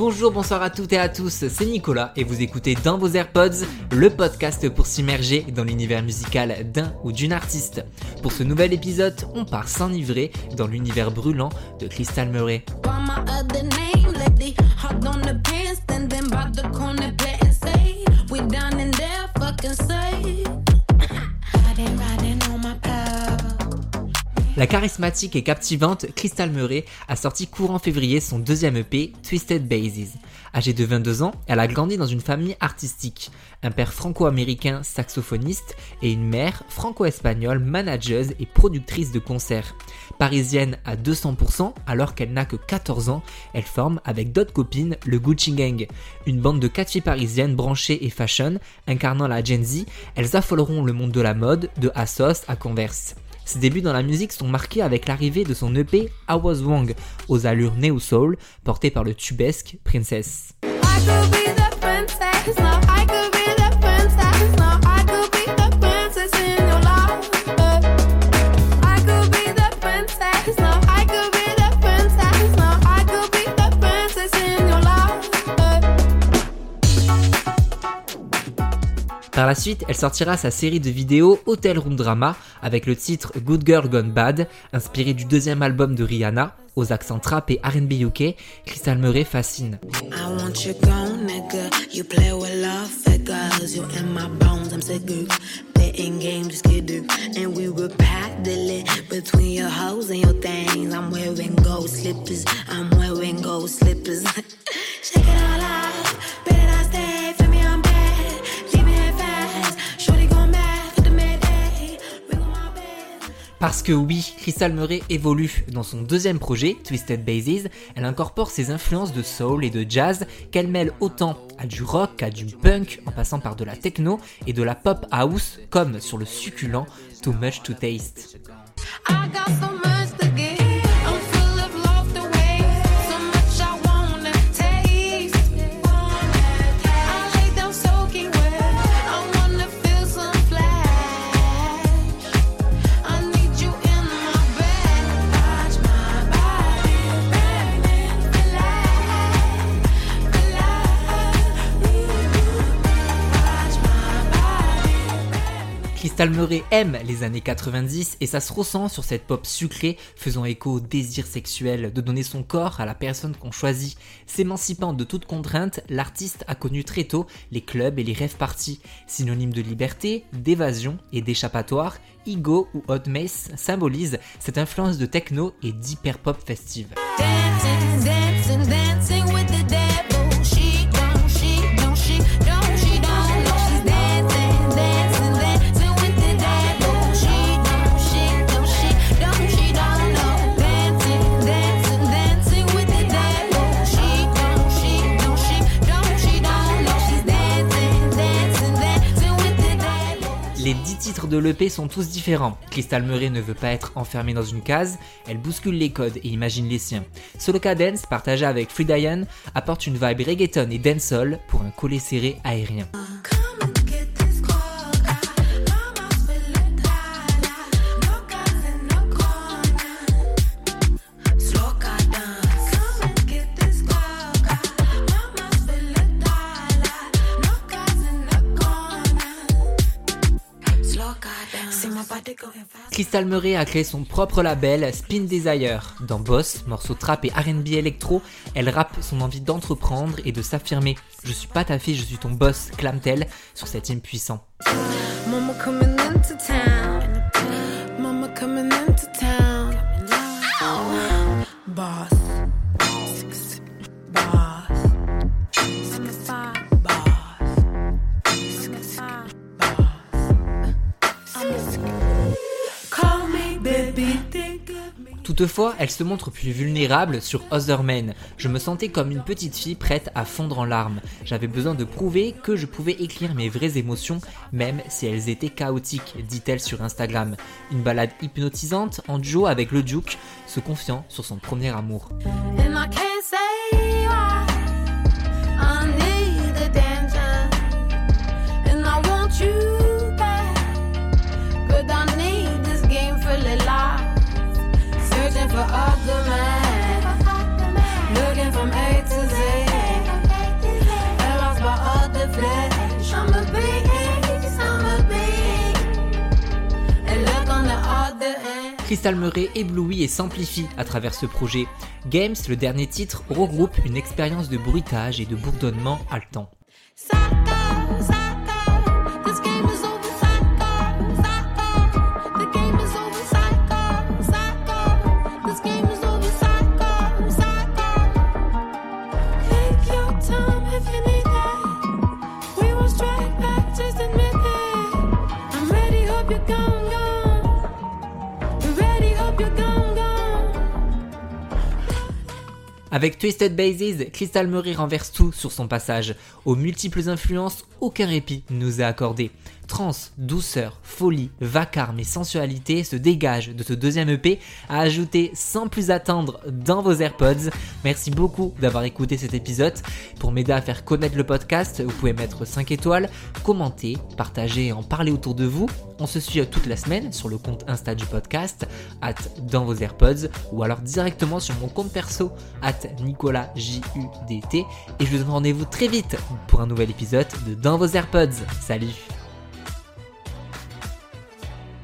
Bonjour, bonsoir à toutes et à tous, c'est Nicolas et vous écoutez dans vos AirPods le podcast pour s'immerger dans l'univers musical d'un ou d'une artiste. Pour ce nouvel épisode, on part s'enivrer dans l'univers brûlant de Crystal Murray. La charismatique et captivante Crystal Murray a sorti courant février son deuxième EP, Twisted Bases. Âgée de 22 ans, elle a grandi dans une famille artistique, un père franco-américain saxophoniste et une mère franco-espagnole manageuse et productrice de concerts. Parisienne à 200%, alors qu'elle n'a que 14 ans, elle forme avec d'autres copines le Gucci Gang, une bande de quatre filles parisiennes branchées et fashion, incarnant la Gen Z, elles affoleront le monde de la mode, de Assos à Converse. Ses débuts dans la musique sont marqués avec l'arrivée de son EP I Was aux allures neo soul, porté par le tubesque Princess. Par la suite, elle sortira sa série de vidéos Hotel Room Drama avec le titre Good Girl Gone Bad, inspiré du deuxième album de Rihanna, aux accents trap et R&B UK, Crystal Murray fascine. Parce que oui, Crystal Murray évolue. Dans son deuxième projet, Twisted Bases, elle incorpore ses influences de soul et de jazz qu'elle mêle autant à du rock, à du punk, en passant par de la techno et de la pop house, comme sur le succulent Too Much to Taste. Murray aime les années 90 et ça se ressent sur cette pop sucrée faisant écho au désir sexuel de donner son corps à la personne qu'on choisit. S'émancipant de toute contrainte, l'artiste a connu très tôt les clubs et les rêves parties. Synonyme de liberté, d'évasion et d'échappatoire, Ego ou Hot Mace symbolise cette influence de techno et d'hyper pop festive. 10 titres de l'EP sont tous différents. Crystal Murray ne veut pas être enfermée dans une case, elle bouscule les codes et imagine les siens. Solo Cadence, partagé avec Free Diane, apporte une vibe reggaeton et dancehall pour un collet serré aérien. Crystal Murray a créé son propre label Spin Desire. Dans Boss, morceau trap et RB électro, elle rappe son envie d'entreprendre et de s'affirmer. Je suis pas ta fille, je suis ton boss, clame-t-elle sur cet hymne puissant. Toutefois, elle se montre plus vulnérable sur Other Men. Je me sentais comme une petite fille prête à fondre en larmes. J'avais besoin de prouver que je pouvais écrire mes vraies émotions, même si elles étaient chaotiques, dit-elle sur Instagram. Une balade hypnotisante en duo avec le Duke, se confiant sur son premier amour. Crystal Murray éblouit et s'amplifie à travers ce projet. Games, le dernier titre, regroupe une expérience de bruitage et de bourdonnement haletant. Avec Twisted Bases, Crystal Murray renverse tout sur son passage. Aux multiples influences, aucun répit ne nous est accordé. Trans, douceur, folie, vacarme et sensualité se dégagent de ce deuxième EP à ajouter sans plus attendre dans vos AirPods. Merci beaucoup d'avoir écouté cet épisode. Pour m'aider à faire connaître le podcast, vous pouvez mettre 5 étoiles, commenter, partager et en parler autour de vous. On se suit toute la semaine sur le compte Insta du podcast, at dans vos AirPods, ou alors directement sur mon compte perso, at NicolasJUDT. Et je vous donne rendez-vous très vite pour un nouvel épisode de Dans vos AirPods. Salut